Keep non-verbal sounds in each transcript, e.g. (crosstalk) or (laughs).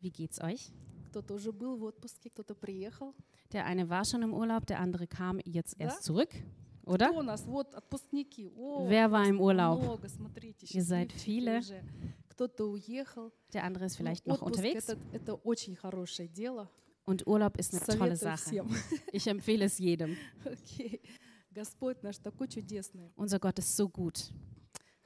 Wie geht's euch? Der eine war schon im Urlaub, der andere kam jetzt erst zurück, oder? Wer war im Urlaub? Ihr seid viele. Der andere ist vielleicht noch unterwegs. Und Urlaub ist eine tolle Sache. (laughs) Ich empfehle es jedem. (laughs) Unser Gott ist so gut.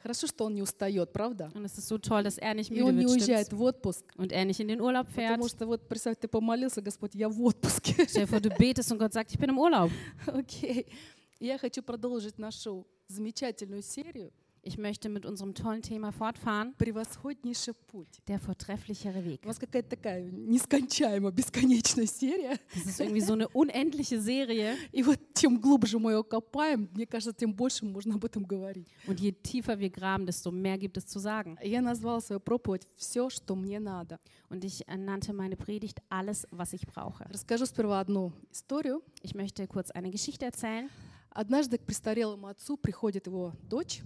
Хорошо, что Он не устает, правда? Und es ist so toll, dass er nicht И Он не wird уезжает stimmt's? в отпуск. und er nicht in den Urlaub fährt. Потому что вот, представь, ты помолился, Господь, я в отпуске. (laughs) Stell dir vor, du betest und Gott sagt, ich bin im Urlaub. Окей. Я хочу продолжить нашу замечательную серию Ich möchte mit unserem tollen Thema fortfahren. «Превосходнейший путь». Der vortrefflichere Weg. У вас какая-то такая нескончаемая, бесконечная серия. Das ist irgendwie so eine unendliche Serie. И вот чем глубже мы ее копаем, мне кажется, тем больше можно об этом говорить. Und je tiefer wir graben, desto mehr gibt es zu sagen. Я назвала свою проповедь «Все, что мне надо». Und ich äh, nannte meine Predigt alles, was ich brauche. Расскажу сперва одну историю. Ich möchte kurz eine Geschichte erzählen. Однажды к престарелому отцу приходит его дочь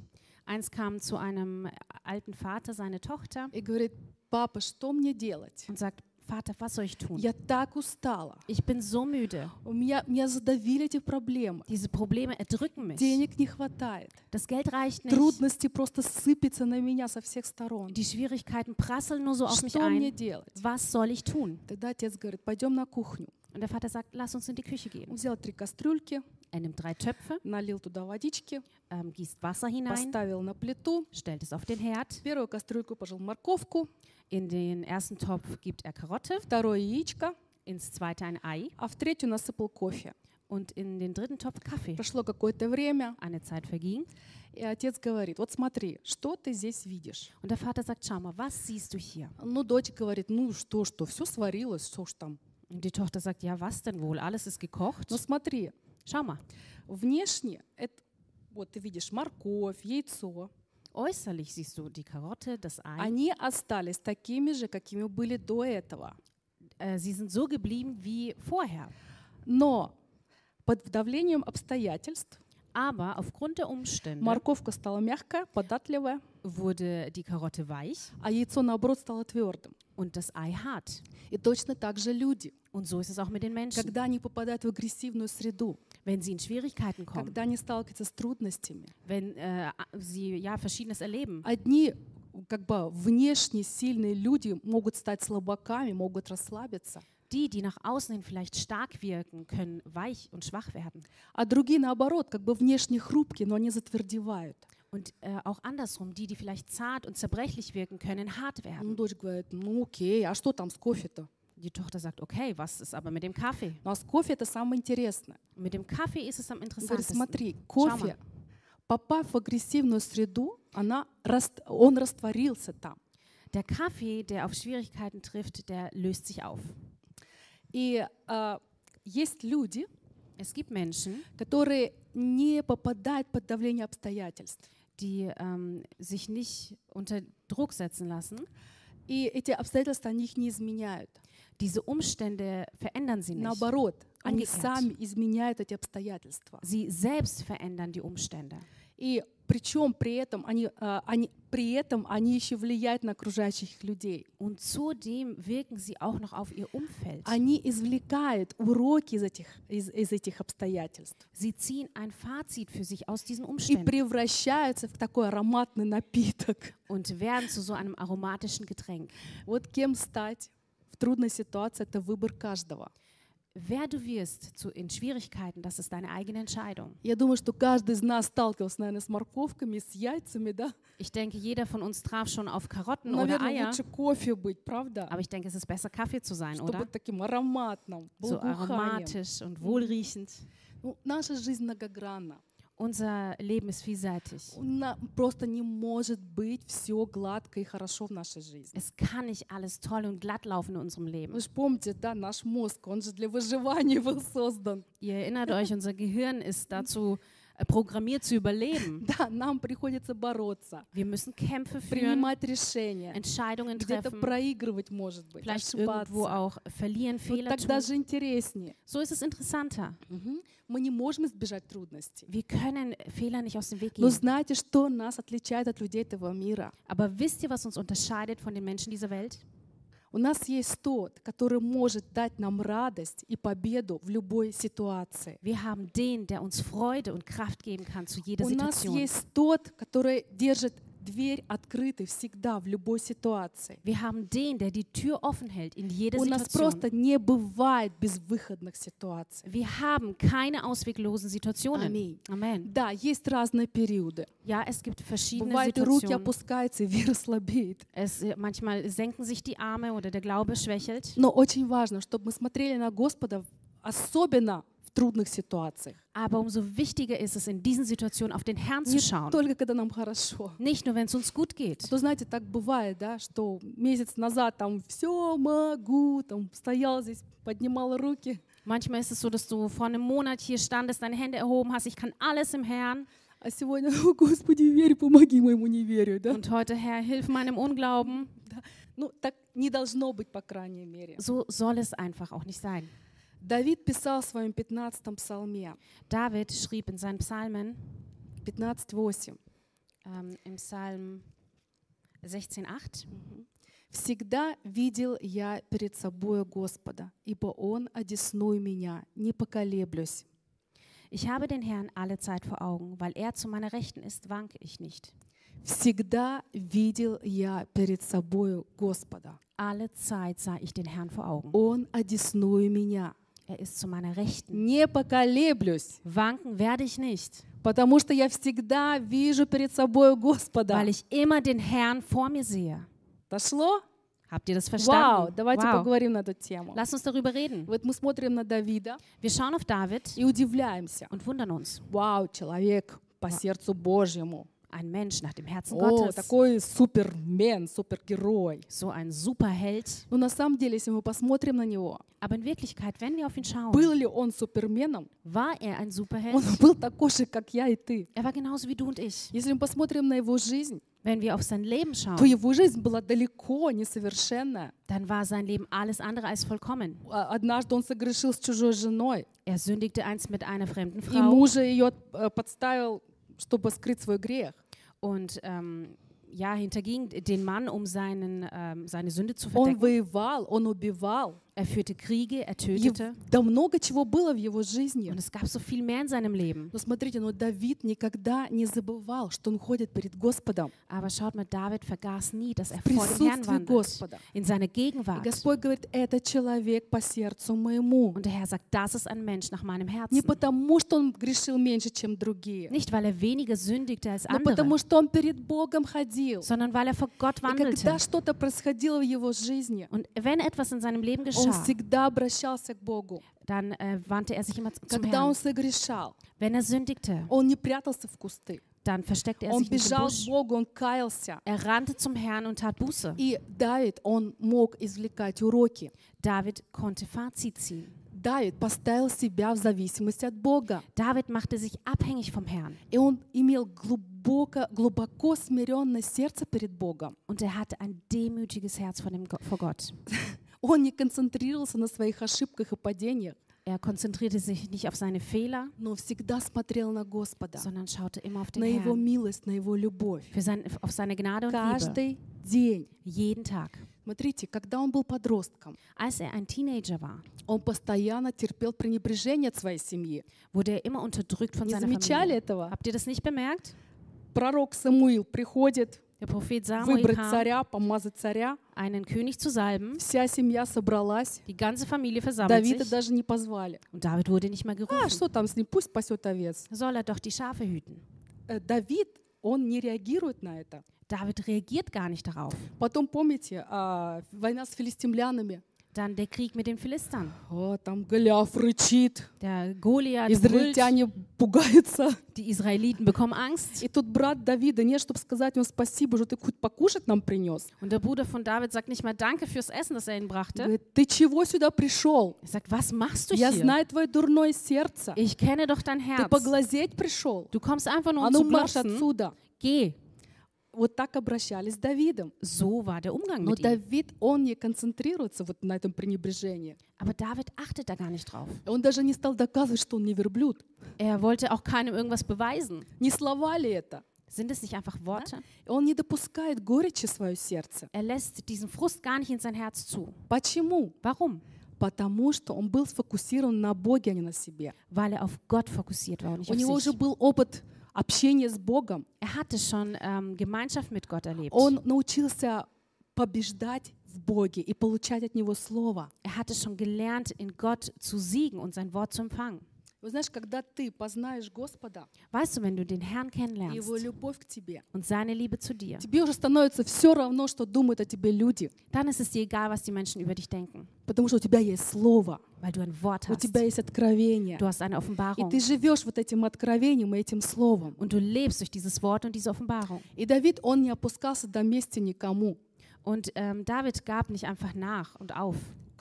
Eins kam zu einem alten Vater, seine Tochter, и говорит, папа, что мне делать? und sagt, Vater, was soll ich tun? Я так устала. Ich bin so müde. У меня, меня задавили эти проблемы. Diese Probleme erdrücken mich. Денег не хватает. Das Geld reicht nicht. Трудности просто сыпятся на меня со всех сторон. Die Schwierigkeiten prasseln nur so auf mich Что мне ein. делать? Was soll ich tun? Тогда отец говорит, пойдем на кухню. Und der Vater sagt, lass uns in die Küche gehen. Он взял три кастрюльки, Er nimmt drei Töpfe, налил туда водички, ähm, gießt Wasser hinein, поставил на плиту. stellt es auf den Herd. В первую кастрюльку положил морковку, In den ersten Topf gibt er Karotte, второе яичко, ins zweite ein Ei а в третью насыпал кофе. und in den dritten Topf Kaffee. Прошло какое-то время, Eine Zeit verging и отец говорит, вот смотри, что ты здесь видишь? und der Vater sagt, schau mal, was siehst du hier? Ну, дочь говорит, ну что, что, все сварилось, что ж там. Und die Tochter sagt, ja, was denn wohl? Alles ist gekocht. Но смотри, Mal, внешне, это, вот ты видишь морковь, яйцо, äußerlich siehst du die Karotte, das Ei. они остались такими же, какими были до этого. Äh, sie sind so geblieben wie vorher. Но под давлением обстоятельств Aber aufgrund der Umstände морковка стала мягкая, податливая, wurde die Karotte weich а яйцо, наоборот, стало твердым. und das Ei hart. И точно так же люди, Und so ist es auch mit den Menschen. когда они попадают в агрессивную среду, Wenn sie in Schwierigkeiten kommen, когда они сталкиваются с трудностями, wenn äh, sie ja Verschiedenes erleben, одни как бы внешне сильные люди могут стать слабаками, могут расслабиться, die, die nach außen hin vielleicht stark wirken, können weich und schwach werden. а другие, наоборот, как бы внешне хрупкие, но они затвердевают. Und äh, auch andersrum, die, die vielleicht zart und zerbrechlich wirken, können hart Ну, werden. дочь говорит, ну окей, а что там с кофе-то? Die Tochter sagt, okay, was ist aber mit dem Kaffee? Ну а с кофе это самое интересное. Mit dem Kaffee ist es am Он говорит, interessantesten. смотри, Schau кофе, mal, попав в агрессивную среду, она, рас- он растворился там. der Kaffee, der auf Schwierigkeiten trifft, der löst sich auf. И а, есть люди, Es gibt Menschen, которые не попадают под давление обстоятельств. die ähm, sich nicht unter Druck setzen lassen. И эти обстоятельства, они их не изменяют. Diese Umstände verändern sie nicht. Наоборот, они Umgekehrt. сами изменяют эти обстоятельства. Sie selbst verändern die Umstände. И причем при этом они, а, они, при этом они еще влияют на окружающих людей. Und zudem wirken sie auch noch auf ihr Umfeld. Они извлекают уроки из этих, из, из этих обстоятельств Sie ziehen ein Fazit für sich aus diesen и Umständen превращаются в такой ароматный напиток. und werden zu so einem aromatischen Getränk. Вот кем стать в трудной ситуации – это выбор каждого. Wer du wirst zu, in Schwierigkeiten, das ist deine eigene Entscheidung. Я думаю, что каждый из нас сталкивался, наверное, с морковками, с яйцами, да? Ich denke, jeder von uns traf schon auf Karotten oder Наверное, Eier, лучше кофе быть, правда? aber ich denke, es ist besser, Kaffee zu sein, Чтобы oder? таким ароматным, So благоуханием. aromatisch und wohlriechend. Ну, наша жизнь многогранна. Unser Leben ist vielseitig. У на- Просто не может быть все gладко и хорошо в нашей жизни. Es kann nicht alles toll und glatt laufen in unserem Leben. Вы же помните, да, наш мозг, он же для выживания (laughs) был создан. Ihr erinnert euch, unser Gehirn ist dazu äh, programmiert zu überleben. Да, (laughs) нам приходится бороться, Wir müssen Kämpfe führen, принимать решения, Entscheidungen где-то treffen, проигрывать, может быть, vielleicht ошибаться. irgendwo auch verlieren, Вот Fehler так tun. даже интереснее. So ist es interessanter. Мгм. Мы не можем избежать трудностей. Wir können Fehler nicht aus dem Weg Но gehen. знаете, что нас отличает от людей этого мира? Aber wisst ihr, was uns unterscheidet von den Menschen dieser Welt? У нас есть тот, который может дать нам радость и победу в любой ситуации. Wir haben den, der uns Freude und Kraft geben kann zu jeder У нас Situation. есть тот, который держит дверь открытой всегда, в любой ситуации. Wir haben den, der die Tür offen hält in jeder У нас просто не бывает безвыходных ситуаций. Wir haben keine ausweglosen Situationen. Аминь. Amen. Да, есть разные периоды. Ja, es gibt verschiedene Бывает, и руки Situationen. опускаются, (laughs) вера слабеет. Es, äh, manchmal senken sich die Arme oder der Glaube schwächelt. Но очень важно, чтобы мы смотрели на Господа, особенно трудных ситуациях. Aber umso wichtiger ist es, in diesen Situationen auf den Herrn zu Не schauen. только когда нам хорошо. Nicht nur, wenn es uns gut geht. То знаете, так бывает, да, что месяц назад там все могу, там стоял здесь, поднимал руки, Manchmal ist es so, dass du vor einem Monat hier standest, deine Hände erhoben hast, ich kann alles im Herrn. а сегодня, о, Господи, верь, помоги моему неверию, да? Und heute, Herr, hilf meinem Unglauben. Ну, так не должно быть, по крайней мере. So soll es einfach auch nicht sein. Давид писал в своем 15 псалме, David schrieb in seinen Psalmen, 15.8, ähm, im Psalm 16,8, «Всегда видел я перед собою Господа, ибо Он одесную меня, не поколеблюсь». Ich habe den Herrn alle Zeit vor Augen, weil er zu meiner Rechten ist, wanke ich nicht. Всегда видел я перед собою Господа. Alle Zeit sah ich den Herrn vor Augen. Он одесную меня. Er ist zu meiner Rechten. Не поколеблюсь, Wanken werde ich nicht, потому что я всегда вижу перед собою Господа. weil ich immer den Herrn vor mir sehe. Дошло? Habt ihr das Вау, verstanden? давайте Wow. поговорим на эту тему. Lass uns darüber reden. Вот мы смотрим на Давида Wir schauen auf David и удивляемся. und wundern uns. Вау, человек по сердцу Божьему. Ein Mensch nach dem Herzen О, Gottes. такой супермен, супергерой. So ein Superheld. Но на самом деле, если мы посмотрим на него, Aber in Wirklichkeit, wenn wir auf ihn schauen, был ли он суперменом? war er ein Superheld. Он был такой же, как я и ты. Er war genauso wie du und ich. Если мы посмотрим на его жизнь, Wenn wir auf sein Leben то schauen, его жизнь была далеко несовершенная. dann war sein Leben alles andere als vollkommen. А- Однажды он согрешил с чужой женой, Er sündigte einst mit einer fremden и Frau мужа ее э, подставил, чтобы скрыть свой грех. und ähm, ja, hinterging den Mann, um seinen, ähm, seine Sünde zu Он verdecken. воевал, он убивал. Er führte Kriege, er И tötete. да много чего было в его жизни. Und es gab so viel mehr in seinem Leben. Но смотрите, но Давид никогда не забывал, что он ходит перед Господом Aber schaut mal, David vergaß nie, dass er vor dem Herrn wandelt. Господа. In seiner И Gegenwart. Господь говорит, это человек по сердцу моему. Und der Herr sagt, das ist ein Mensch nach meinem Не Herzen. потому, что он грешил меньше, чем другие, Nicht, weil er weniger sündigte als но andere, потому, что он перед Богом ходил. sondern weil er vor Gott И wandelte. когда что-то происходило в его жизни, Und wenn etwas in seinem Leben он geschah, всегда обращался к Богу. dann äh, wandte er sich immer zum Когда он Herrn. согрешал, Wenn er sündigte, он не прятался в кусты. dann versteckte er Он sich nicht im бежал к Busch. Богу, он каялся. Er rannte zum Herrn und tat Buße. И Давид, он мог извлекать уроки. David konnte Fazit ziehen. Давид поставил себя в зависимость от Бога. David machte sich abhängig vom Herrn. И он имел глубоко, глубоко смиренное сердце перед Богом. Und er hatte ein demütiges Herz vor, dem, Go- vor Gott. (laughs) Он не концентрировался на своих ошибках и падениях, Er konzentrierte sich nicht auf seine Fehler, но всегда смотрел на Господа, sondern schaute immer auf den на Его Herrn. милость, на Его любовь. Für sein, auf seine Gnade und Liebe. Каждый день. Jeden Tag. Смотрите, когда он был подростком, Als er ein Teenager war, он постоянно терпел пренебрежение от своей семьи. wurde er immer unterdrückt von Не seiner замечали Familie. этого? Habt ihr das nicht bemerkt? Пророк Самуил приходит Der Prophet Samuel выбрать kam, царя, помазать царя. einen König zu salben. Вся семья собралась. Die ganze Familie versammelt Давида sich. даже не позвали. Und David wurde nicht mal А gerufen. что там с ним? Пусть пасет овец. Soll er doch die Schafe hüten. Э, Давид, он не реагирует на это. David reagiert gar nicht darauf. Потом, помните, а, война с филистимлянами. Dann der Krieg mit den Philistern. О, там Голиаф рычит, Der Goliath brüllt, израильтяне пугаются. die Israeliten bekommen Angst. И тут брат Давида, нет, чтобы сказать ему спасибо, что ты хоть покушать нам принес. Und der Bruder von David sagt nicht mal Danke fürs Essen, das er ihnen brachte. Говорит, ты чего сюда пришел? Er sagt, was machst du Я hier? знаю твое дурное сердце. Ich kenne doch dein Ты Herz. поглазеть пришел. Du kommst einfach nur А um ну zu марш glotzen. отсюда. Geh. Вот так обращались с Давидом. So war der Umgang Но mit ihm. Давид, он не концентрируется вот на этом пренебрежении. Aber David achtet da gar nicht drauf. Он даже не стал доказывать, что он не верблюд. Er wollte auch keinem irgendwas beweisen. Не слова ли это? Sind es nicht einfach Worte? Он не допускает горечи в свое сердце. Er lässt diesen Frust gar nicht in sein Herz zu. Почему? Warum? Потому что он был сфокусирован на Боге, а не на себе. Weil er auf Gott fokussiert war nicht У него sich. уже был опыт общения с Богом. Er hatte schon ähm, Gemeinschaft mit Gott erlebt. Он научился побеждать в Боге и получать от Него Слово. Er hatte schon gelernt, in Gott zu siegen und sein Wort zu empfangen. Вы знаешь, когда ты познаешь Господа Weißt du, wenn du den Herrn и kennenlernst Его любовь к тебе, und seine Liebe zu dir, тебе уже становится все равно, что думают о тебе люди, dann ist es dir egal, was die Menschen über dich denken, потому что у тебя есть Слово, weil du ein Wort у hast. тебя есть откровение, Du hast eine и Offenbarung ты живешь вот этим откровением и этим Словом. und du lebst durch dieses Wort und diese Offenbarung. И Давид, он не опускался до мести никому, Und ähm, David gab nicht einfach nach und auf,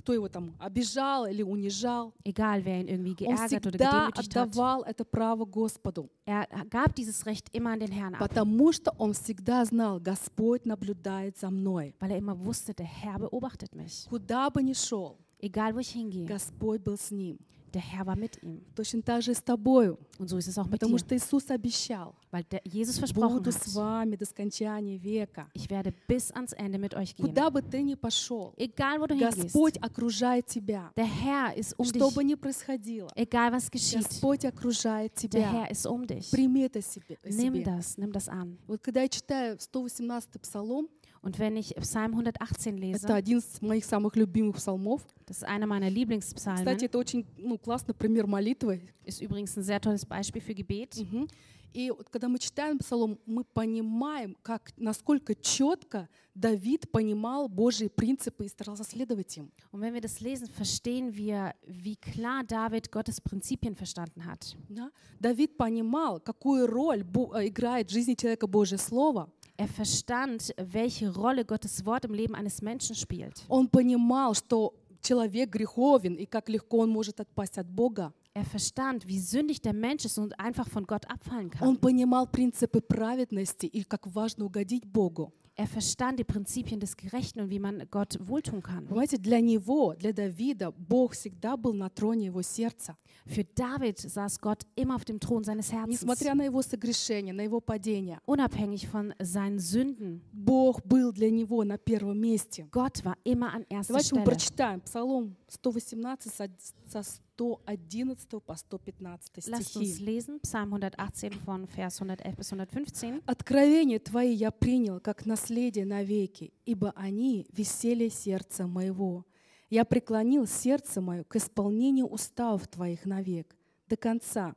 кто его там обижал или унижал. egal wer ihn irgendwie Он geärgert oder всегда hat. отдавал это право Господу, Er gab dieses Recht immer an den Herrn ab, потому что он всегда знал, Господь наблюдает за мной. weil er immer wusste, der Herr beobachtet mich. Куда бы ни шел, Egal wo ich hingehe, Господь был с ним. Der Herr war mit ihm. Точно так же с тобою, Und so ist es auch mit потому dir, что Иисус обещал, weil der Jesus versprochen буду с вами до скончания века. ich werde bis ans Ende mit euch gehen. Куда бы ты ни пошел, Egal wo du hingehst, Господь окружает тебя. der Herr ist um Что бы dich. ни происходило, Egal was geschieht, Господь окружает der тебя. Herr ist um dich. Прими это себе. Nimm себе. das, nimm das an. Вот когда я читаю 118 псалом, Und wenn ich Psalm 118 это lese, один из моих самых любимых псалмов. das ist einer meiner Lieblingspsalmen, Кстати, это очень ну, классный пример молитвы. ist übrigens ein sehr tolles Beispiel für Gebet. Мгм. И вот когда мы читаем псалом, мы понимаем, как, насколько четко Давид понимал Божьи принципы и старался следовать им. Und wenn wir das lesen, verstehen wir, wie klar David Gottes Prinzipien verstanden hat. Да? Давид понимал, какую роль э, играет в жизни человека Божье Слово. Er verstand, welche Rolle Gottes Wort im Leben eines Menschen spielt. Он понимал, что человек греховен и как легко он может отпасть от Бога. Er verstand, wie sündig der Mensch ist und einfach von Gott abfallen Он kann. понимал принципы праведности и как важно угодить Богу. Er verstand die Prinzipien des Gerechten und wie man Gott wohltun kann. Понимаете, для него, для Давида, Бог всегда был на троне его сердца. Für David saß Gott immer auf dem Thron seines Herzens. Несмотря на его согрешения, на его падения, Unabhängig von seinen Sünden. Бог был для него на первом месте. Gott war immer an erster Давайте мы Stelle. прочитаем Псалом 118 со- со 111 по 115 Lasst uns стихи. lesen, Psalm 118 von Vers 111 bis 115. «Откровения Твои я принял, как наследие навеки, ибо они веселье сердца моего. Я преклонил сердце мое к исполнению уставов Твоих навек, до конца.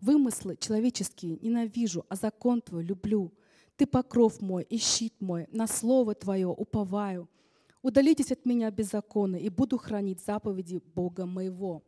Вымыслы человеческие ненавижу, а закон Твой люблю. Ты покров мой и щит мой, на Слово Твое уповаю. Удалитесь от меня беззаконно, и буду хранить заповеди Бога моего».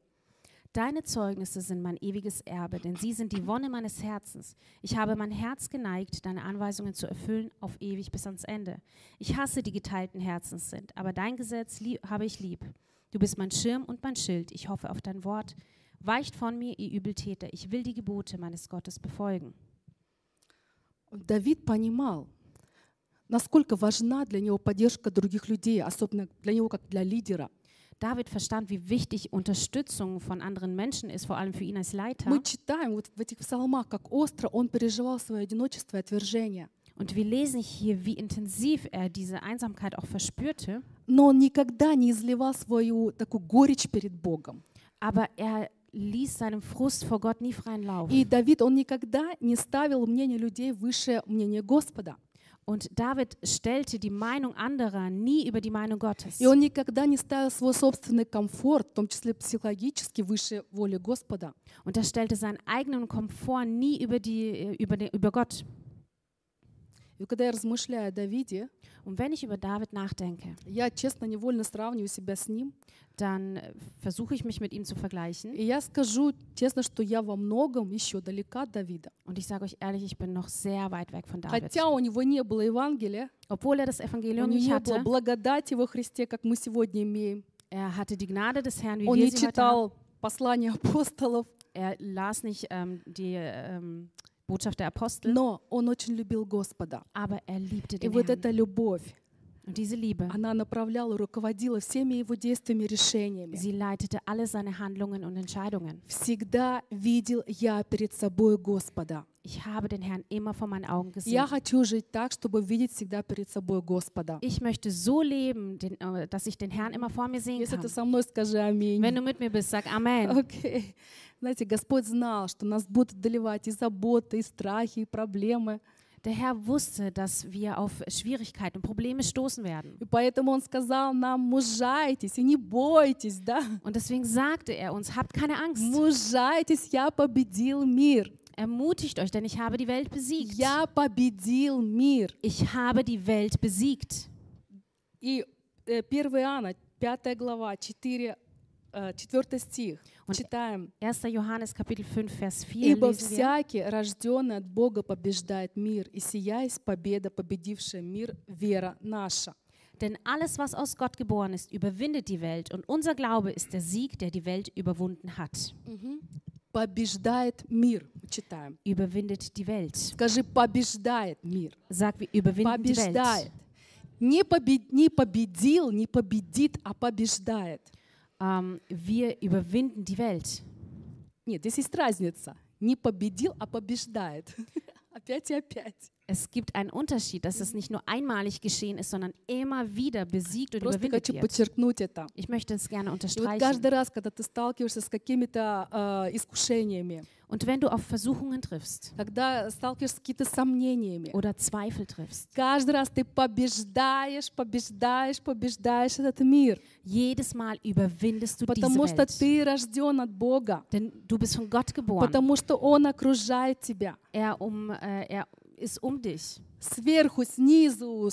Deine Zeugnisse sind mein ewiges Erbe, denn sie sind die Wonne meines Herzens. Ich habe mein Herz geneigt, deine Anweisungen zu erfüllen, auf ewig bis ans Ende. Ich hasse die geteilten Herzens sind, aber dein Gesetz lieb, habe ich lieb. Du bist mein Schirm und mein Schild. Ich hoffe auf dein Wort. Weicht von mir, ihr Übeltäter. Ich will die Gebote meines Gottes befolgen. Давид понимал, насколько важна для него поддержка других людей, особенно для него как для лидера. David verstand, wie wichtig Unterstützung von anderen Menschen ist, vor allem für ihn als Leiter. Мы читаем вот в этих псалмах, как остро он переживал свое одиночество и отвержение. Und wir lesen hier, wie intensiv er diese Einsamkeit auch verspürte. Но он никогда не изливал свою такую горечь перед Богом. Aber er ließ seinem Frust vor Gott nie freien Lauf. И Давид, он никогда не ставил мнение людей выше мнения Господа. Und David stellte die Meinung anderer nie über die Meinung Gottes. И он никогда не ставил свой собственный комфорт, в том числе психологически, выше воли Господа. Und er stellte seinen eigenen Komfort nie über, die, über, den, über Gott. И когда я размышляю о Давиде, Und wenn ich über David nachdenke, я честно невольно сравниваю себя с ним. dann äh, versuche ich mich mit ihm zu vergleichen. И я скажу честно, что я во многом еще далека от Давида. Und ich sage euch ehrlich, ich bin noch sehr weit weg von David. Хотя у него не было Евангелия, Obwohl er das Evangelium nicht не было hatte, благодати во Христе, как мы сегодня имеем. er hatte die Gnade des Herrn, wie Он wir не sie heute haben. читал послания апостолов, Er las nicht ähm, die ähm, Botschaft der Apostel, но он очень любил Господа. aber er liebte И den вот Herrn. эта любовь, diese Liebe, она направляла, руководила всеми его действиями, решениями. sie leitete alle seine Handlungen und Entscheidungen. Всегда видел я перед собой Господа. Ich habe den Herrn immer vor meinen Augen Я gesehen. хочу жить так, чтобы видеть всегда перед собой Господа. Ich möchte so leben, den, äh, dass ich den Herrn immer vor mir sehen Если ты kann. со мной, скажи аминь. Wenn du mit mir bist, sag Amen. Окей. Знаете, Господь знал, что нас будут одолевать и заботы, и страхи, и проблемы. Der Herr wusste, dass wir auf Schwierigkeiten und Probleme stoßen werden. И поэтому Он сказал нам, мужайтесь и не бойтесь, да? Und deswegen sagte er uns, habt keine Angst. Мужайтесь, я победил мир. Ermutigt euch, denn ich habe die Welt besiegt. Я победил мир. Ich habe die Welt besiegt. И э, 1 Иоанна, 5 глава, 4, э, 4 стих. Und Читаем. 1. Johannes Kapitel 5, Vers 4 «Ибо всякий, рожденный от Бога, побеждает мир, и сия есть победа, победившая мир, вера наша». Denn alles, was aus Gott geboren ist, überwindet die Welt. Und unser Glaube ist der Sieg, der die Welt überwunden hat. Побеждает мир. Читаем. Überwindet die Welt. Скажи, побеждает мир. Sag, wir überwinden die Побеждает. Welt. Не, побед- не победил, не победит, а побеждает. Ähm, wir überwinden die Welt. Нет, здесь есть разница. Не победил, а побеждает. (laughs) Опять и опять. Es gibt einen Unterschied, dass es nicht nur einmalig geschehen ist, sondern immer wieder besiegt und Просто überwindet хочу wird. подчеркнуть это. Ich möchte es gerne И вот unterstreichen. каждый раз, когда ты сталкиваешься с какими-то э, искушениями, Und wenn du auf Versuchungen triffst когда сталкиваешься с какими-то сомнениями, oder Zweifel triffst, каждый раз ты побеждаешь, побеждаешь, побеждаешь этот мир. jedes Mal überwindest du diese Потому что Welt. ты рожден от Бога. Denn du bist von Gott geboren. Потому что Он окружает тебя. Er, um, äh, er ist um dich. Сверху, снизу,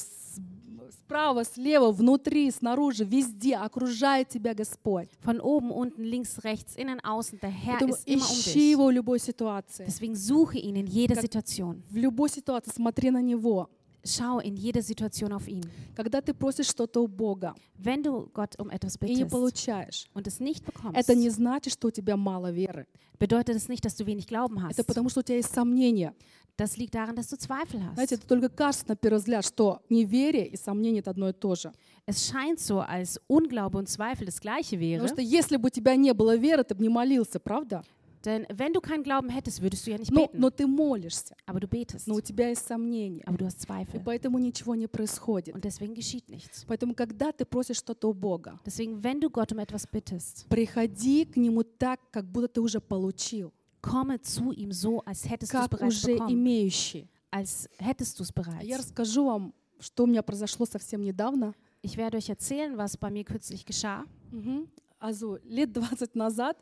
справа, слева, внутри, снаружи, везде окружает тебя Господь. Von oben, unten, links, rechts, innen, außen. Der Herr Поэтому ist immer um ищи dich. Его в любой ситуации. Deswegen suche ihn in jeder Как- Situation. В любой ситуации смотри на Него. Schau in jeder Situation auf ihn. Когда ты просишь что-то у Бога Wenn du Gott um etwas и не bittest получаешь, und es nicht bekommst, это не значит, что у тебя мало веры. bedeutet es nicht, dass du wenig Glauben hast. Это потому, что у тебя есть сомнения. Das liegt daran, dass du Zweifel Знаете, hast. это только кажется на первый взгляд, что неверие и сомнение — это одно и то же. Es scheint so, als Unglaube und Zweifel das gleiche wäre. Потому что если бы у тебя не было веры, ты бы не молился, правда? Denn wenn du keinen Glauben hättest, würdest du ja nicht Но, beten. но ты молишься, Aber du betest. но у тебя есть сомнения. Aber du hast И Zweifel. поэтому ничего не происходит. Und deswegen geschieht nichts. Поэтому, когда ты просишь что-то у Бога, Deswegen, wenn du Gott um etwas bittest, приходи к Нему так, как будто ты уже получил, komme zu ihm so, als hättest du es как bereits уже bekommen. имеющий. Als hättest du es А Я bereits. расскажу вам, что у меня произошло совсем недавно. Ich werde euch erzählen, was bei mir kürzlich geschah. Мгм. Also, лет 20 назад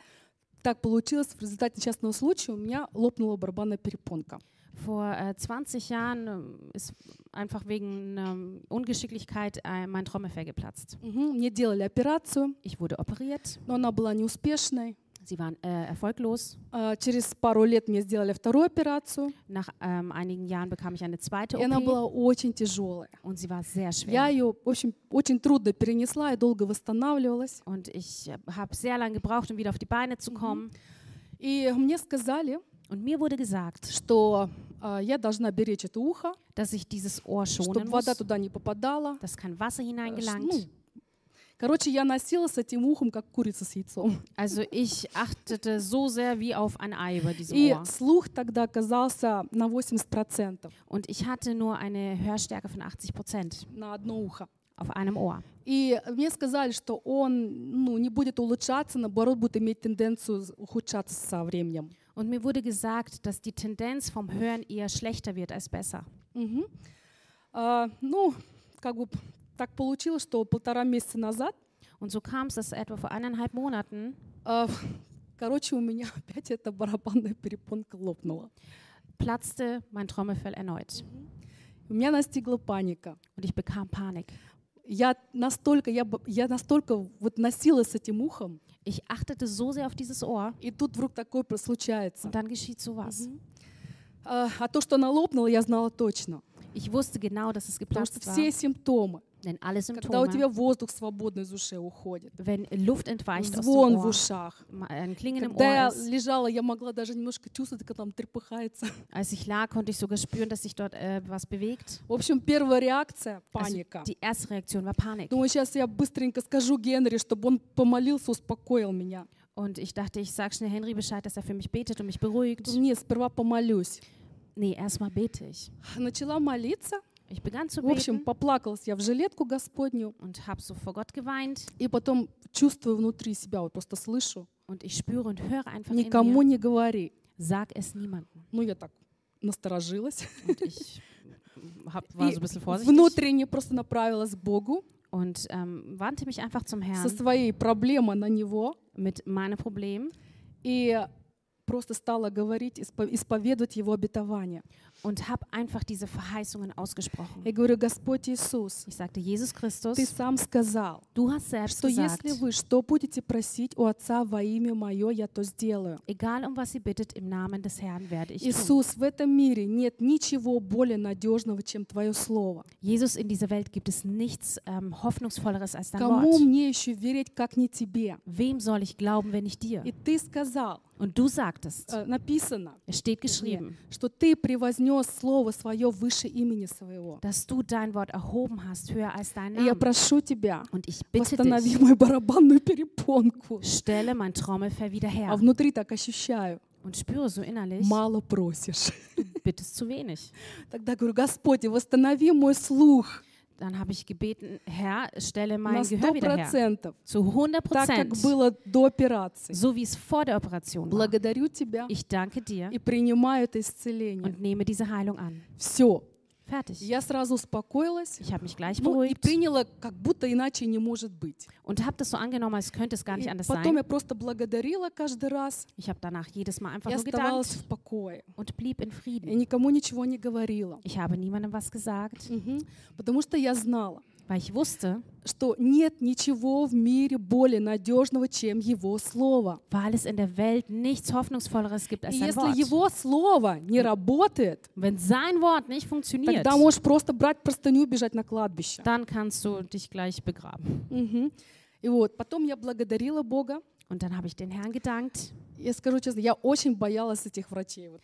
так получилось, в результате несчастного случая у меня лопнула барабанная перепонка. Vor äh, 20 Jahren ähm, ist einfach wegen ähm, Ungeschicklichkeit äh, mein Trommelfell geplatzt. Мгм. Мне делали операцию, Ich wurde operiert. но она была неуспешной. Sie waren äh, erfolglos. А, Через пару лет мне сделали вторую операцию, Nach ähm, einigen Jahren bekam ich eine zweite и она OP была очень тяжелая. und sie war sehr Я schwer. ее, в общем, очень трудно перенесла и долго восстанавливалась. Und ich äh, habe sehr lange gebraucht, um wieder auf die Beine zu kommen. И мне сказали, Und mir wurde gesagt, что а, я должна беречь это ухо, dass ich dieses Ohr чтобы schonen вода muss, туда не попадала. dass kein Wasser Э, ш- hineingelangt. ну, короче, я носила с этим ухом, как курица с яйцом. Also ich achtete so sehr wie auf ein Ei über diesem И Ohr. слух тогда оказался на 80% Und ich hatte nur eine Hörstärke von 80 Prozent на одно ухо. auf einem Ohr. И мне сказали, что он ну, не будет улучшаться, наоборот, будет иметь тенденцию ухудшаться со временем. Und mir wurde gesagt, dass die Tendenz vom Hören eher schlechter wird als besser. Мгм. А, ну, как бы так получилось, что полтора месяца назад, Und so kam es, dass etwa vor eineinhalb Monaten а, короче, у меня (laughs) опять эта барабанная перепонка лопнула. platzte mein Trommelfell erneut. У меня настигла паника. Und ich bekam Panik. Я настолько, я, я настолько вот носилась с этим ухом, Ich achtete so sehr auf dieses Ohr и тут вдруг такое случается. und dann geschieht sowas. А, а то, что она лопнула, я знала точно. Ich wusste genau, dass es Потому что geplatzt war. все симптомы, Denn alle когда у тебя Symptome, воздух свободно из ушей уходит, wenn Luft entweicht aus dem звон в ушах. ma- ein Klingen im Когда Ohr я ist. лежала, я могла даже немножко чувствовать, как там трепыхается. Als ich lag, konnte ich sogar spüren, dass sich dort äh, was bewegt. В общем, первая реакция — Also паника. die erste Reaktion war Panik. Думаю, сейчас я быстренько скажу Генри, чтобы он помолился, успокоил меня. Und ich dachte, ich sage schnell Henry Bescheid, dass er für mich betet und mich beruhigt. Нет, сперва помолюсь. Nee, erstmal bete ich. Начала молиться. Ich begann zu В общем, beten поплакалась я в жилетку Господню. und habe so vor Gott geweint. И потом чувствую внутри себя, вот просто слышу, Und ich spüre und höre einfach in никому mir, не говори. sag es niemandem. Ну, я так насторожилась. Und ich (laughs) hab, war И so ein bisschen vorsichtig внутренне просто направилась к Богу und ähm, wandte mich einfach zum со Herrn своей проблемой на Него. mit meinem Problem И просто стала говорить, испо- исповедовать Его обетование. und habe einfach diese Verheißungen ausgesprochen. Я говорю, Господь Иисус, Ich sagte, Jesus Christus, Ты сам сказал, du hast selbst что gesagt, если вы что будете просить у Отца во имя Мое, я то сделаю. egal um was ihr bittet, im Namen des Herrn werde ich tun. Иисус, в этом мире нет ничего более надежного, чем Твое Слово. Jesus, in dieser Welt gibt es nichts ähm, Hoffnungsvolleres als dein Кому Wort. мне еще верить, как не Тебе? Wem soll ich glauben, wenn nicht dir? И Ты сказал, Und du sagtest, э, написано, es steht geschrieben, что Ты превознес Слово Свое выше имени Своего. dass du dein Wort erhoben hast, höher als dein И я Name. прошу Тебя, Und ich bitte восстанови dich, мою барабанную перепонку. stelle mein Trommelfell wieder А her внутри так ощущаю, und spüre so innerlich, мало просишь. du bittest zu wenig. Тогда говорю, Господи, восстанови мой слух Dann habe ich gebeten, Herr, stelle на mein Gehör сто wieder her. процентов, Zu 100 так как Prozent, было до операции. so wie es vor der Operation war. Благодарю Тебя Ich danke dir и принимаю это исцеление. und nehme diese Heilung an. Все. Fertig. Я сразу успокоилась Ich habe mich gleich ну, и beruhigt приняла, как будто иначе не может быть. und habe das so angenommen, als könnte es gar nicht anders потом sein. я просто благодарила каждый раз Ich habe danach jedes Mal einfach и nur gedankt в покое. und blieb in Я Frieden. никому ничего не говорила. Ich habe niemandem was gesagt, Мгм. Потому что я знала, wusste, что нет ничего в мире более надежного, чем Его Слово. weil es in der Welt nichts Hoffnungsvolleres gibt als sein если Wort. Его Слово не работает, Wenn sein Wort nicht funktioniert, тогда можешь просто брать простыню и бежать на кладбище. dann kannst du dich gleich begraben. Мгм. И вот, потом я благодарила Бога. Und dann habe ich den Herrn gedankt. Я скажу честно, я очень боялась этих врачей. Вот.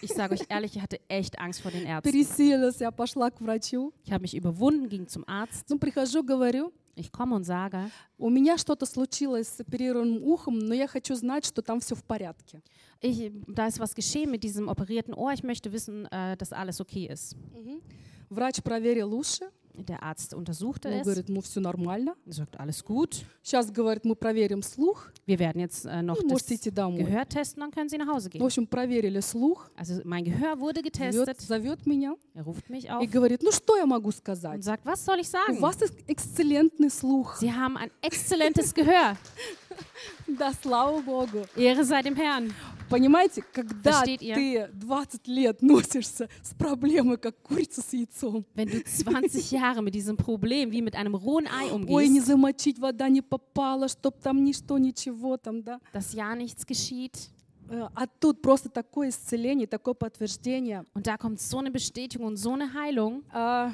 Ich sage euch ehrlich, ich hatte echt Angst vor den Ärzten. Пересилилась, я пошла к врачу. Ich habe mich überwunden, ging zum Arzt. Ну, прихожу, говорю, Ich komme und sage, у меня что-то случилось с оперированным ухом, но я хочу знать, что там все в порядке. ich, da ist was geschehen mit diesem operierten Ohr. Ich möchte wissen, äh, dass alles okay ist. Мгм. Врач проверил уши, Der Arzt untersuchte он es, говорит, ну все нормально. sagt, alles gut. Сейчас, говорит, мы проверим слух, Wir werden jetzt äh, noch и das можете идти домой. Gehör testen, dann können Sie nach Hause В gehen. общем, проверили слух, Also mein Gehör wurde зовет, getestet. зовет меня Er ruft mich и auf говорит, ну что я могу und сказать? sagt, was soll ich У sagen? вас эк- эксцеллентный слух. Sie haben ein exzellentes Gehör. (laughs) (laughs) Да, слава Богу. Ehre sei dem Herrn. Понимаете, когда Versteht ihr? ты 20 лет носишься с проблемой, как курица с яйцом, Wenn du 20 (laughs) Jahre mit diesem Problem wie mit einem rohen Ei ой, не umgehst, замочить, вода не попала, чтоб там ничто, ничего там, да. dass ja nichts geschieht. Э, А тут просто такое исцеление, такое подтверждение. Und da kommt so eine Bestätigung und so eine Heilung. А,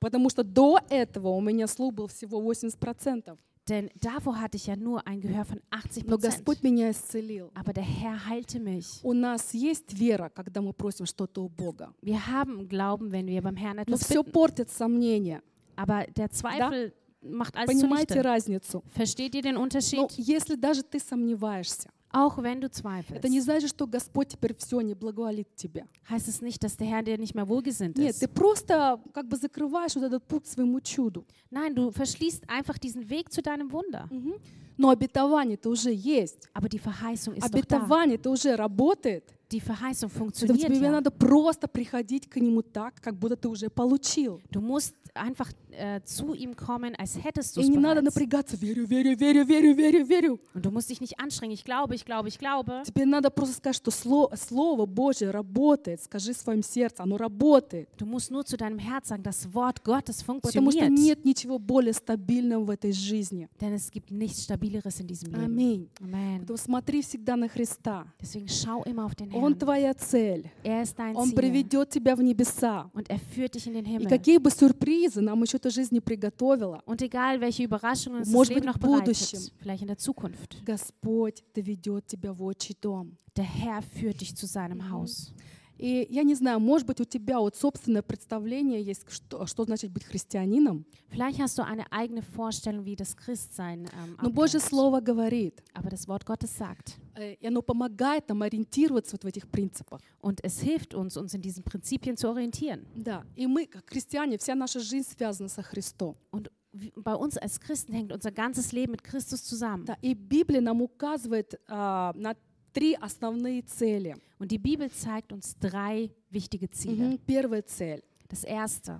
Потому что до этого у меня слух был всего 80%. Denn davor hatte ich ja nur ein Gehör von 80 Но Prozent. Господь меня исцелил. Aber der Herr heilte mich. У нас есть вера, когда мы просим что-то у Бога. Wir haben Glauben, wenn wir beim Herrn Но etwas все bitten. портит сомнения. Aber der Zweifel macht alles Понимаете zunichte. разницу? Versteht ihr den Но Unterschied? если даже ты сомневаешься, Auch wenn du это zweifelst, не значит, что Господь теперь все не благоволит тебе. heißt es nicht, dass der Herr dir nicht mehr wohlgesinnt Нет, ist. ты просто как бы закрываешь вот этот путь своему чуду. Nein, du verschließt einfach diesen Weg zu deinem Wunder. Мгм. Но обетование-то уже есть. Aber die Verheißung ist doch da. Обетование-то уже работает. Die Verheißung Это funktioniert тебе ja. надо просто приходить к нему так, как будто ты уже получил. Du musst einfach äh, zu ihm kommen, als hättest du И es bereits. напрягаться. Верю, верю, верю, верю, верю, верю. Und du musst dich nicht anstrengen. Ich glaube, ich glaube, ich glaube. Тебе надо просто сказать, что Слово, Слово Божье работает. Скажи в своем сердце, оно работает. Du musst nur zu deinem Herz sagen, das Wort Gottes Потому что funktioniert. нет ничего более стабильного в этой жизни. Denn es gibt nichts Это In diesem Leben. Аминь. Amen. Поэтому смотри всегда на Христа. Deswegen schau immer auf den Он твоя цель. Er ist dein Он Ziel. приведет тебя в небеса. Und er führt dich in den И Himmel. какие бы сюрпризы нам еще эта жизнь не приготовила, Und egal, welche Überraschungen uns das Может Leben быть, noch в будущем. bereitet, vielleicht in der Zukunft. Господь доведет тебя в отчий дом. Der Herr führt dich zu seinem Haus. И я не знаю, может быть, у тебя вот собственное представление есть, что, что значит быть христианином. Vielleicht hast du eine eigene Vorstellung, wie das Christsein ähm, Но Божье. Слово говорит, Aber das Wort Gottes sagt. э, и оно помогает нам ориентироваться вот в этих принципах. Und es hilft uns, uns in diesen Prinzipien zu orientieren. Да. И мы, как христиане, вся наша жизнь связана со Христом. Und bei uns als Christen hängt unser ganzes Leben mit Christus zusammen. Да. И Библия нам указывает а, на три основные цели. Und die Bibel zeigt uns drei wichtige Ziele. Мгм. Первая цель Das erste,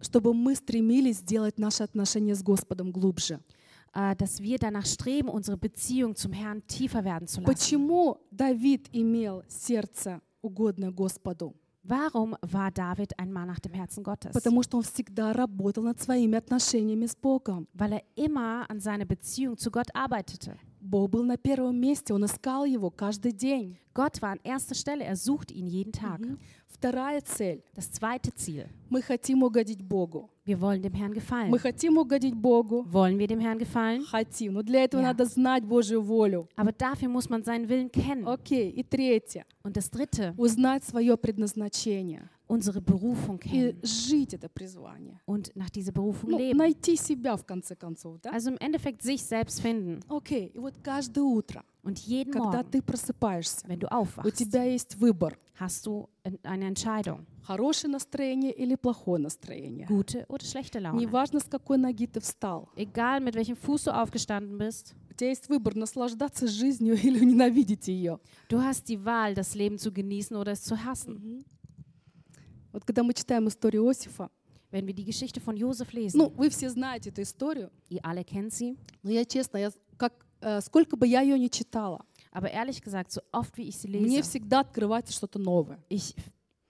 чтобы мы стремились сделать наши отношения с Господом глубже. äh, dass wir danach streben, unsere Beziehung zum Herrn tiefer werden zu lassen. Почему Давид имел сердце угодное Господу? Warum war David ein Mann nach dem Herzen Gottes? Потому что он всегда работал над своими отношениями с Богом. Weil er immer an seiner Beziehung zu Gott arbeitete. Бог был на первом месте, он искал его каждый день. Gott war an erster Stelle, er sucht ihn jeden Tag. Вторая цель. Das zweite Ziel, Мы хотим угодить Богу. wir wollen dem Herrn gefallen. Мы хотим угодить Богу. Wollen wir dem Herrn gefallen? Хотим. Но для этого Ja. надо знать Божью волю. Aber dafür muss man seinen Willen kennen. Окей. И третье. Und das dritte, Узнать свое предназначение. unsere Berufung И kennen жить это призвание. und nach dieser Berufung Ну, leben. найти себя в конце концов, да? Also im Endeffekt sich selbst finden. Окей. И вот каждое утро, Und jeden когда Morgen, ты просыпаешься, wenn du у тебя есть выбор. hast du eine Entscheidung. Хорошее настроение или плохое настроение. Gute oder schlechte Laune. Неважно, с какой ноги ты встал. Egal mit welchem Fuß du aufgestanden bist, У тебя есть выбор, наслаждаться жизнью (laughs) или ненавидеть ее. du hast die Wahl, das Leben zu genießen oder es zu hassen. Вот когда мы читаем историю Иосифа, Wenn wir die Geschichte von Josef lesen, ну, вы все знаете эту историю, ihr alle kennt sie, но я честно, я, как, сколько бы я ее не читала, aber ehrlich gesagt, so oft wie ich sie мне lese, всегда открывается что-то новое. ich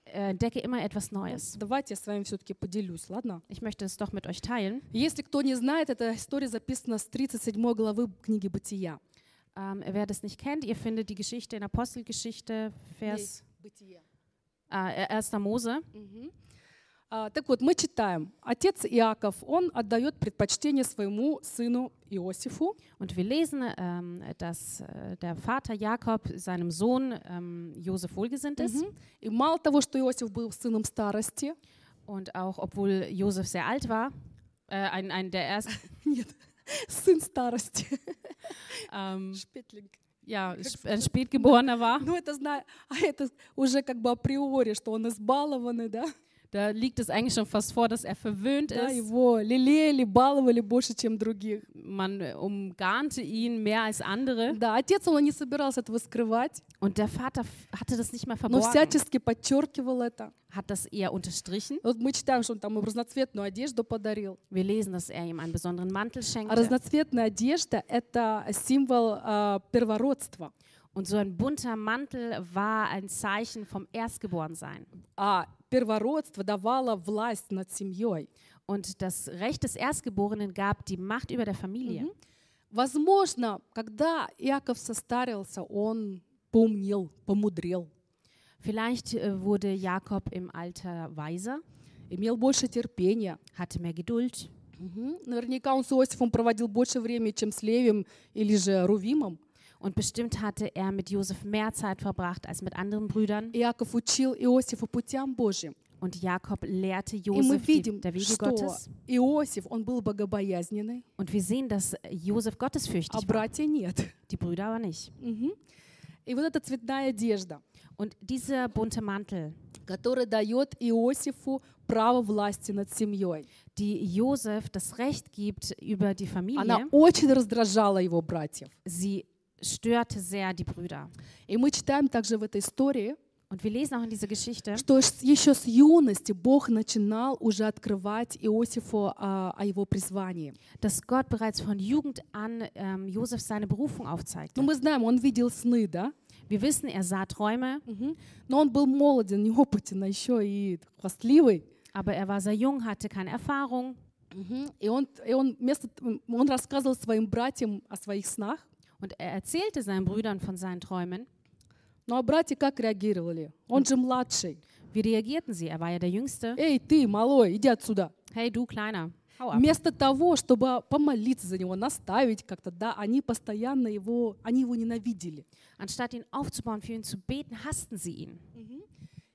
äh, entdecke immer etwas Neues. Давайте я с вами все-таки поделюсь, ладно? Ich möchte es doch mit euch teilen. Если кто не знает, эта история записана с 37 главы книги «Бытия». Ähm, wer das nicht kennt, ihr findet die Geschichte in Apostelgeschichte, Vers «Бытие». äh, 1. Mose. Мгм. А, так вот, мы читаем. Отец Иаков, он отдает предпочтение своему сыну Иосифу. Und wir lesen, ähm, dass äh, der Vater Jakob seinem Sohn ähm, Josef wohlgesinnt ist. И мало того, что Иосиф был сыном старости, Und auch obwohl Josef sehr alt war, äh, ein, ein der ersten, (laughs) нет, сын старости, Шпетлинг. ja, ein Spätgeborener war, Ну, это а это уже как бы априори, что он избалованный, да? da liegt es eigentlich schon fast vor, dass er verwöhnt да, ist. его лелеяли, баловали больше, чем других. Man äh, umgarnte ihn mehr als andere. Да, отец, он не собирался этого скрывать, Und der Vater f- hatte das nicht mehr но verborgen, всячески подчеркивал это. hat das eher unterstrichen. Вот мы читаем, что он там ему разноцветную одежду подарил. Wir lesen, dass er ihm einen besonderen Mantel А schenkte. разноцветная одежда — это символ а, первородства. Und so ein bunter Mantel war ein Zeichen vom Erstgeborensein. А первородство давало власть над семьей. Und das Recht des Erstgeborenen gab die Macht über der Familie. Возможно, когда Иаков состарился, он поумнел, помудрел, Vielleicht äh, wurde Jakob im Alter weiser, имел больше терпения. hatte mehr Geduld. Мгм. Наверняка он с Иосифом проводил больше времени, чем с Левием или же Рувимом. Und bestimmt hatte er mit Josef mehr Zeit verbracht als mit anderen Brüdern. Иаков учил Иосифа путям Божьим. Und Jakob lehrte И мы Josef die, видим, der Wege что Gottes. Иосиф, он был богобоязненный, Und wir sehen, dass Josef а gottesfürchtig war. братья нет. Die Brüder aber nicht. Мгм. И вот эта цветная одежда, Und dieser bunte Mantel, которая дает Иосифу право власти над семьей, die Josef das Recht gibt über die она Familie, очень раздражала его братьев. sie störte sehr die Brüder. И мы читаем также в этой истории, Und wir lesen auch in dieser Geschichte, что еще с юности Бог начинал уже открывать Иосифу а, о его призвании. dass Gott bereits von Jugend an ähm, Josef seine Berufung aufzeigte. Ну, мы знаем, он видел сны, да? Wir wissen, er sah Träume, Мгм. Но он был молоден, неопытен, а еще и хвастливый. aber er war sehr jung, hatte keine Erfahrung. Мгм. И он, и он, вместо, он рассказывал своим братьям о своих снах. Und er erzählte seinen Brüdern von seinen Träumen. Ну а братья как реагировали? Он же младший. Wie reagierten sie? Er war ja der Jüngste. Эй, ты, малой, иди отсюда. Hey, du Kleiner. Вместо того, чтобы помолиться за него, наставить как-то, да, они постоянно его, они его ненавидели. Anstatt ihn aufzubauen, für ihn zu beten, hassten sie ihn.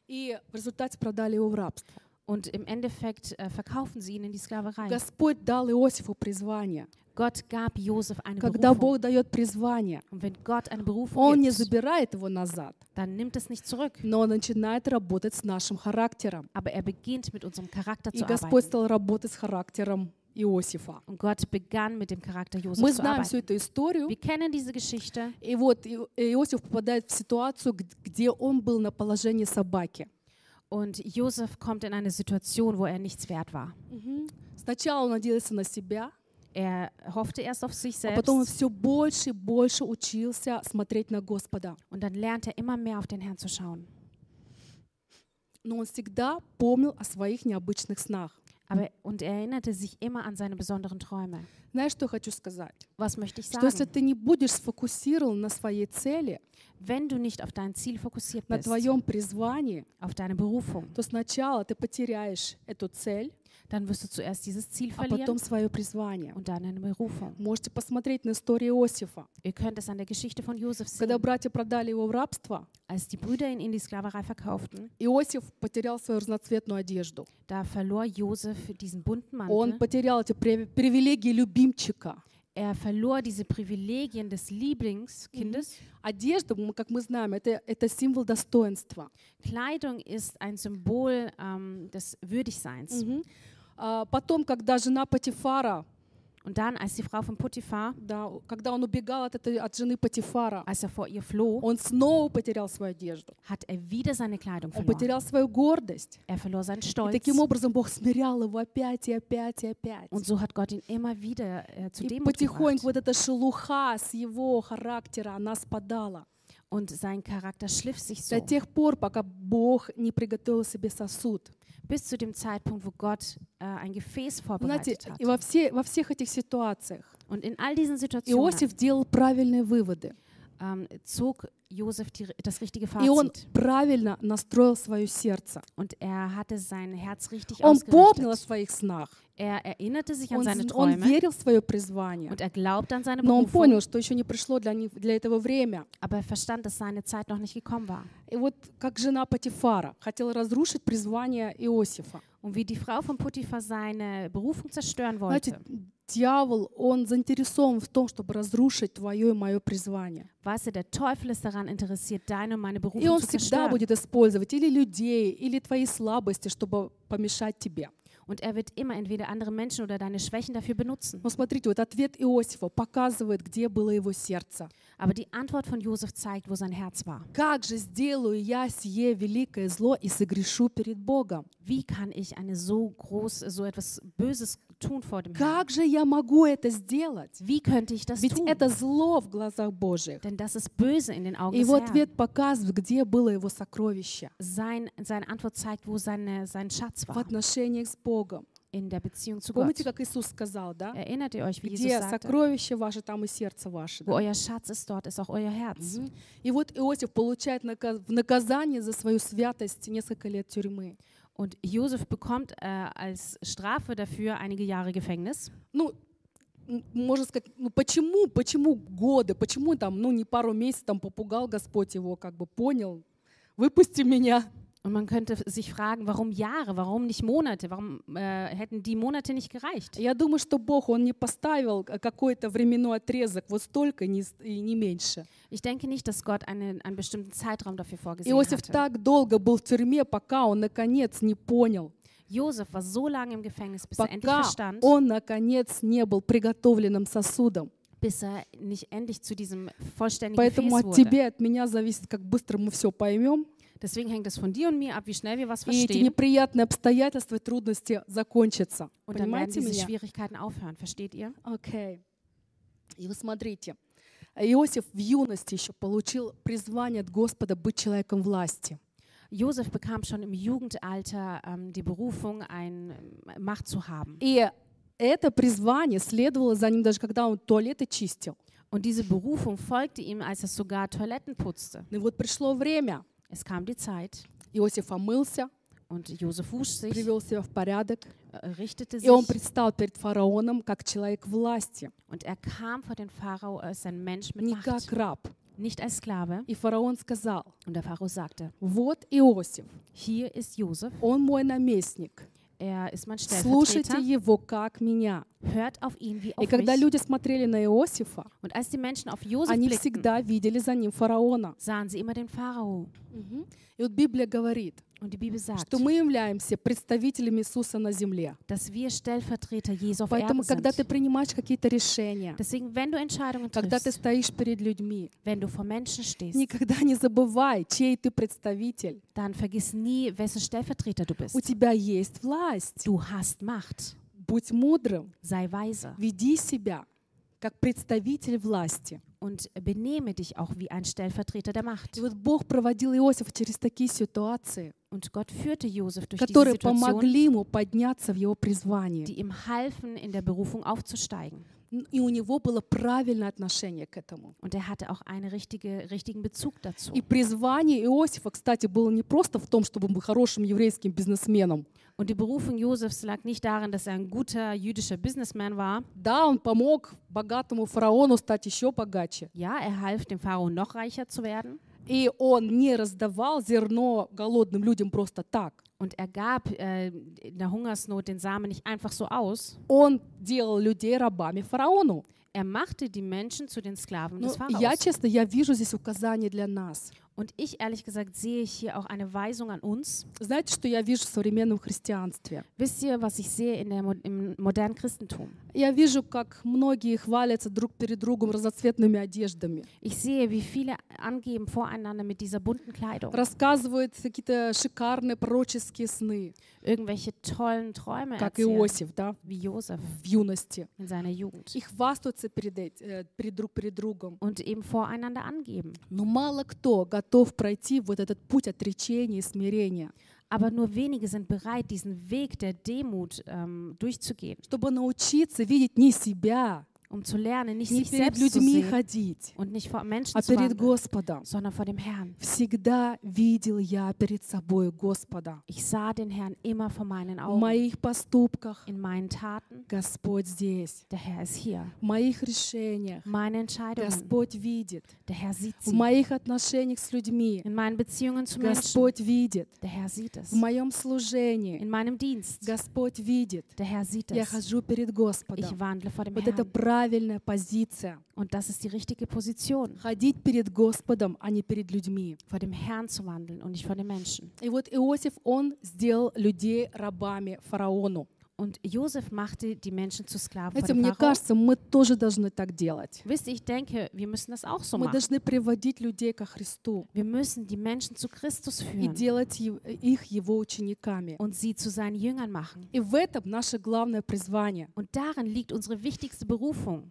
И в результате продали его в рабство. Und im Endeffekt äh, verkaufen sie ihn in die Sklaverei. Господь дал Иосифу призвание. Gott gab Josef eine Когда Berufung. Бог дает призвание, Und wenn Gott eine Berufung Он не gibt, забирает его назад, dann nimmt es nicht zurück. но Он начинает работать с нашим характером. Aber er beginnt mit unserem Charakter И zu Господь arbeiten. стал работать с характером Иосифа. Und Gott begann mit dem Charakter Мы Josef zu знаем всю arbeiten. эту историю. Wir kennen diese Geschichte. И вот И- Иосиф попадает в ситуацию, г- где он был на положении собаки. Und Josef kommt in eine Situation, wo er nichts wert war. Сначала он надеялся на себя, Er hoffte erst auf sich а потом он selbst все больше и больше учился смотреть на Господа. und dann lernt er immer mehr auf den Herrn zu schauen. Но он всегда помнил о своих необычных снах. Aber, und er erinnerte sich immer an seine besonderen Träume. Знаешь, что я хочу сказать? Was möchte ich Что если sagen? ты не будешь сфокусирован на своей цели, Wenn du nicht auf dein Ziel fokussiert на bist, твоем призвании, auf deine Berufung, то сначала ты потеряешь эту цель, dann wirst du zuerst dieses Ziel а потом verlieren свое призвание. und dann eine Berufung. Можете посмотреть на историю Иосифа. Ihr könnt es an der Geschichte von Josef Когда sehen. братья продали его в рабство, Als die Brüder ihn in die Sklaverei verkauften, Иосиф потерял свою разноцветную одежду. da verlor Josef diesen bunten Он Mantel. потерял эти прив- привилегии любимчика. Er verlor diese Privilegien des Lieblingskindes. Одежда, мы- как мы знаем, это, это символ достоинства. Kleidung ist ein Symbol ähm, des Würdigseins. Мгм. А Потом, когда жена Патифара, Und dann, als die Frau von Potiphar, да, когда он убегал от, этой, от жены Патифара, als er vor ihr floh, он снова потерял свою одежду. hat er wieder seine Kleidung Он verloren. потерял свою гордость. Er verlor seinen И Stolz. таким образом Бог смирял его опять и опять и опять. Und so hat Gott ihn immer wieder äh, zu И потихоньку gebracht. вот эта шелуха с его характера, она спадала. Und sein Charakter schliff sich so. До тех пор, пока Бог не приготовил себе сосуд. Bis zu dem Zeitpunkt, wo Gott äh, ein Gefäß Знаете, vorbereitet hat. и во, все, во всех этих ситуациях Und in all diesen Situationen Иосиф делал правильные выводы. ähm, zog Josef die, das richtige И он Fazit. правильно настроил свое сердце. Und er hatte sein Herz richtig Он помнил о своих снах. Er erinnerte sich an Он, seine з- он Träume верил в свое призвание. und er glaubte an seine Но он понял, что еще не пришло для, них, для этого время. aber er verstand, dass seine Zeit noch nicht gekommen war. И вот как жена Патифара хотела разрушить призвание Иосифа. Und wie die Frau von Potiphar seine Berufung zerstören Знаете, wollte, дьявол, он заинтересован в том, чтобы разрушить твое и мое призвание. weißt du, der Teufel ist daran interessiert, deine und meine И Berufung он zu всегда zerstören. будет использовать или людей, или твои слабости, чтобы помешать тебе. Und er wird immer entweder andere Menschen oder deine Schwächen dafür benutzen. Но смотрите, вот ответ Иосифа показывает, где было его сердце. Aber die Antwort von Josef zeigt, wo sein Herz war. Как же сделаю я сие великое зло и согрешу перед Богом? Wie kann ich eine so groß, so etwas Böses tun vor dem Herrn? Как же я могу это сделать? Wie könnte ich das Ведь tun? это зло в глазах Божьих. Denn das ist böse in den Augen des его Herrn. ответ показывает, где было его сокровище Sein, seine Antwort zeigt, wo seine, sein Schatz в war отношениях с Богом. in der Beziehung zu Gott. Помните, как Иисус сказал, да? Erinnert ihr euch, wie Jesus Где sagte, сокровище ваше, там и сердце ваше. wo да? euer Schatz ist, dort ist auch euer Herz. Мгм. И вот Иосиф получает в наказание за свою святость несколько лет тюрьмы. Und Josef bekommt äh, als Strafe dafür einige Jahre Gefängnis. Ну, можно сказать, ну почему, почему годы, почему там, ну не пару месяцев там попугал Господь его, как бы понял, выпусти меня. Und man könnte sich fragen, warum Jahre, warum nicht Monate, warum äh, hätten die Monate nicht gereicht? Я думаю, что Бог, Он не поставил э, какой-то временной отрезок, вот столько не, и не меньше. Ich denke nicht, dass Gott einen, einen bestimmten Zeitraum dafür vorgesehen Иосиф hatte. так долго был в тюрьме, пока он наконец не понял, Josef war so lange im Gefängnis, bis er endlich пока verstand, он наконец не был приготовленным сосудом. bis er nicht endlich zu diesem vollständigen Поэтому Gefäß от wurde. тебя, от меня зависит, как быстро мы все поймем, Deswegen hängt es von dir und mir ab, wie schnell wir was и эти verstehen. неприятные обстоятельства и трудности закончатся. Und dann werden diese? Schwierigkeiten aufhören. Versteht ihr? Окей. И вы смотрите, Иосиф в юности еще получил призвание от Господа быть человеком власти. Josef bekam schon im Jugendalter ähm, die Berufung, ein, ähm, Macht zu haben. И это призвание следовало за ним даже когда он туалеты чистил. Und diese Berufung folgte ihm, als er sogar Toiletten putzte. И вот пришло время. Es kam die Zeit Иосиф омылся, und Josef wusch sich, привел себя в порядок, äh, richtete и он sich предстал перед фараоном как человек власти, und er kam vor den Pharao als ein Mensch mit не как Macht, раб. nicht als Sklave. И фараон сказал, Und der Pharao sagte, вот Иосиф, hier ist Josef, он мой наместник, er ist mein слушайте его как меня. hört auf ihn wie И auf когда mich. люди смотрели на Иосифа, Und als die Menschen auf Josef они blickten, всегда видели за ним фараона. sahen sie immer den Pharao. И вот Библия говорит, Und die Bibel sagt, что мы являемся представителями Иисуса на земле. dass wir Stellvertreter Jesu auf Поэтому, Erden когда ты принимаешь какие-то решения, Deswegen, wenn du Entscheidungen когда ты стоишь перед людьми, wenn du vor Menschen stehst, никогда не забывай, чей ты представитель. dann vergiss nie, wessen Stellvertreter du У bist. тебя есть власть. Du hast Macht. Будь мудрым, Sei weise веди себя как представитель власти. und benehme dich auch wie ein Stellvertreter der Macht. И вот Бог проводил Иосифа через такие ситуации, Und Gott führte Josef durch diese которые Situation, помогли ему подняться в его призвании. die ihm halfen, in der Berufung aufzusteigen. И у него было правильное отношение к этому. Und er hatte auch einen richtige, richtigen Bezug dazu. И призвание Иосифа, кстати, было не просто в том, чтобы быть хорошим еврейским бизнесменом. Und die Berufung Josefs lag nicht darin, dass er ein guter jüdischer Businessman war. Да, он помог богатому фараону стать еще богаче. Ja, er half dem Pharao noch reicher zu werden. И он не раздавал зерно голодным людям просто так. Und er gab äh, in der Hungersnot den Samen nicht einfach so aus. Он делал людей рабами фараону. Er machte die Menschen zu den Sklaven Ну, des я, Pharaos. честно, я вижу здесь указание для нас. Und ich ehrlich gesagt sehe ich hier auch eine Weisung an uns. Знаете, что я вижу в современном христианстве? Wisst ihr, was ich sehe in der, Mo- im modernen Christentum? Я вижу, как многие хвалятся друг перед другом разноцветными одеждами. Ich sehe, wie viele angeben voreinander mit dieser bunten Kleidung. Рассказывают какие-то шикарные пророческие сны, Irgendwelche tollen Träume как erzählen, Иосиф, да, wie Josef в юности. in seiner Jugend. И хвастаются перед, э, перед друг перед другом. Und eben voreinander angeben. Но мало кто готов пройти вот этот путь отречения и смирения, Aber nur wenige sind bereit, diesen Weg der Demut ähm, durchzugehen, чтобы научиться видеть не себя, um zu lernen, nicht не sich перед selbst zu людьми sehen ходить, und nicht vor Menschen а zu перед wandeln, Господом. sondern vor dem Herrn. Всегда видел я перед собой Господа. Ich sah den Herrn immer vor meinen В Augen. моих поступках In meinen Taten, Господь здесь. der Herr ist hier. В моих решениях Meine Entscheidungen, Господь видит. der Herr sieht В sie. моих отношениях с людьми In meinen Beziehungen zu Menschen, Господь видит. der Herr sieht es. В моем служении In meinem Dienst, Господь видит. der Herr sieht Я es. хожу перед Господом. Ich wandle vor dem Вот это Herrn. Правильная позиция. Und das ist die richtige Position, Ходить перед Господом, а не перед людьми. vor dem Herrn zu wandeln und nicht vor den Menschen. И вот Иосиф, он сделал людей рабами фараону. Und Josef machte die Menschen zu Sklaven vor Знаете, dem мне Pharao. кажется, мы тоже должны так делать. Wisst ihr, ich denke, wir müssen das auch so Мы machen. должны приводить людей ко Христу Wir müssen die Menschen zu Christus и führen делать ев- их его учениками. und sie zu seinen Jüngern machen. И в этом наше главное призвание, Und darin liegt unsere wichtigste Berufung.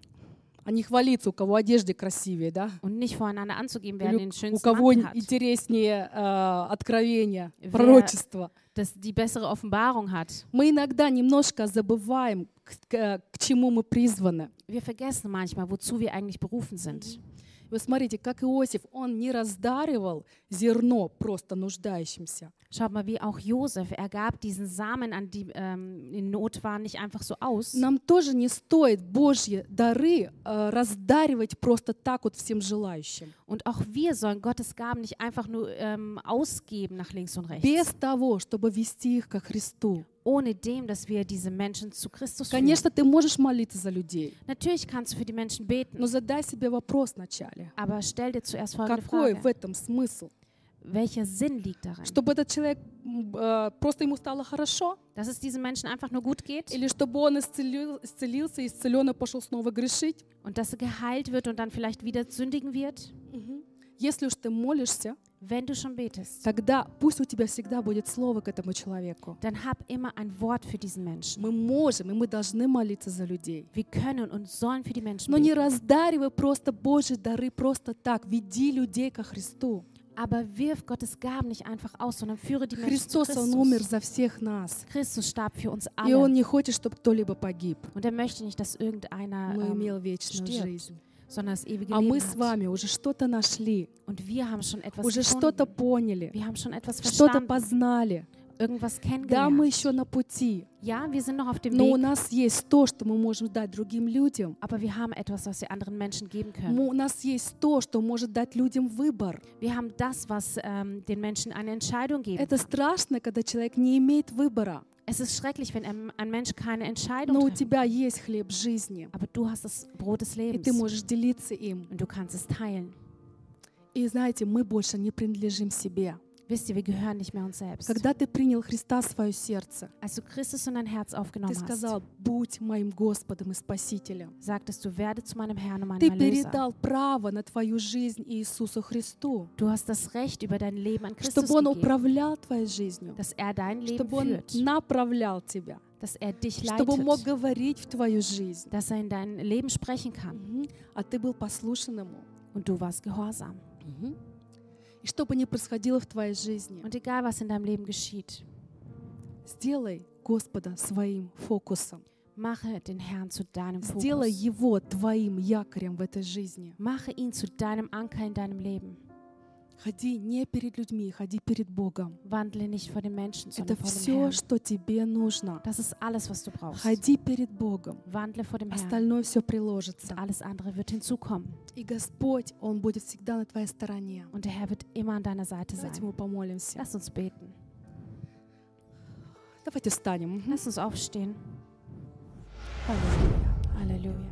А не хвалиться, у кого одежды красивее, да? Und nicht voreinander anzugeben, wer Или den у кого Mantel hat, интереснее э, откровения, Wer- пророчества. das die bessere Offenbarung hat. Мы иногда немножко забываем, к, к- к чему мы призваны. Wir vergessen manchmal, wozu wir eigentlich berufen sind. И Вот смотрите, как Иосиф, он не раздаривал зерно просто нуждающимся. Schaut mal, wie auch Josef, er gab diesen Samen an die ähm, in Not waren nicht einfach so aus. Нам тоже не стоит Божьи дары э, раздаривать просто так вот всем желающим. Und auch wir sollen Gottes Gaben nicht einfach nur ähm, ausgeben nach links und rechts, Без того, чтобы вести их ко Христу. ohne dem, dass wir diese Menschen zu Christus führen. Конечно, ты можешь молиться за людей, Natürlich kannst du für die Menschen beten, но задай себе вопрос вначале. aber stell dir zuerst folgende Какой в Frage. этом смысл? Welcher Sinn liegt darin? Чтобы этот человек, м, э, просто ему стало хорошо? Dass es diesen Menschen einfach nur gut geht Или чтобы он исцелил- исцелился, исцеленно пошел снова грешить? und dass er geheilt wird und dann vielleicht wieder sündigen wird? Если уж ты молишься, Wenn du schon betest, тогда пусть у тебя всегда будет слово к этому человеку. dann hab immer ein Wort für diesen Menschen. Мы можем, и мы должны молиться за людей. Wir können und sollen für die Menschen Но не beten. раздаривай просто Божьи дары просто так. Веди людей ко Христу. Aber wirf Gottes Gaben nicht einfach aus, sondern führe die Menschen Христос, Он умер Christus. за всех нас. Christus starb für uns И Он alle. не хочет, чтобы кто-либо погиб, Und er möchte nicht, dass irgendeiner но ähm, имел вечную stirbt. жизнь. Sondern das ewige А мы с вами уже что-то нашли, Und wir haben schon etwas уже что-то поняли, Wir haben schon etwas что-то verstanden, познали. irgendwas Да, мы kennengelernt. еще на пути, Ja, wir sind noch auf dem но у Weg, нас есть то, что мы можем дать другим людям. aber wir haben etwas, was wir anderen Menschen geben können. М- У нас есть то, что может дать людям выбор. Wir haben das, was ähm, den Menschen eine Entscheidung geben Это страшно, когда человек не имеет выбора, Es ist schrecklich, wenn ein, Mensch keine Entscheidung но у trifft. тебя есть хлеб жизни, Aber du hast das Brot des и Lebens ты можешь делиться им. und du kannst es teilen. И знаете, мы больше не принадлежим себе. Wisst ihr, wir gehören nicht mehr uns selbst. Когда ты принял Христа в свое сердце, Als du Christus in dein Herz ты aufgenommen hast, сказал, будь моим Господом и Спасителем. sagtest du, werde zu meinem Herrn und Ты meinem Erlöser. передал право на твою жизнь Иисусу Христу, Du hast das Recht über dein Leben an Christus чтобы Он gegeben, управлял твоей жизнью, dass er dein Leben чтобы Он führt, направлял тебя, dass er dich чтобы мог leitet, говорить в твою жизнь. dass er in dein Leben sprechen kann. Мгм. А ты был послушен Ему. Und du warst gehorsam. Мгм. И что бы ни происходило в твоей жизни, Und egal, was in deinem Leben geschieht, сделай Господа своим фокусом. mache den Herrn zu deinem Сделай Fokus. Его твоим якорем в этой жизни. Mache ihn zu deinem Anker in deinem Leben. Ходи не перед людьми, ходи перед. Wandle nicht vor den Menschen, Это dem все, Herrn. что тебе нужно. Das ist alles, was du brauchst. Ходи перед Богом. Wandle vor dem Herrn. Остальное все приложится. Und alles andere wird hinzukommen. И Господь, Он будет всегда на твоей стороне. Und der Herr wird immer an deiner Seite Давайте sein. мы помолимся. Lass uns beten. Давайте встанем. Мгм. Lass uns aufstehen. Аллилуйя. Halleluja.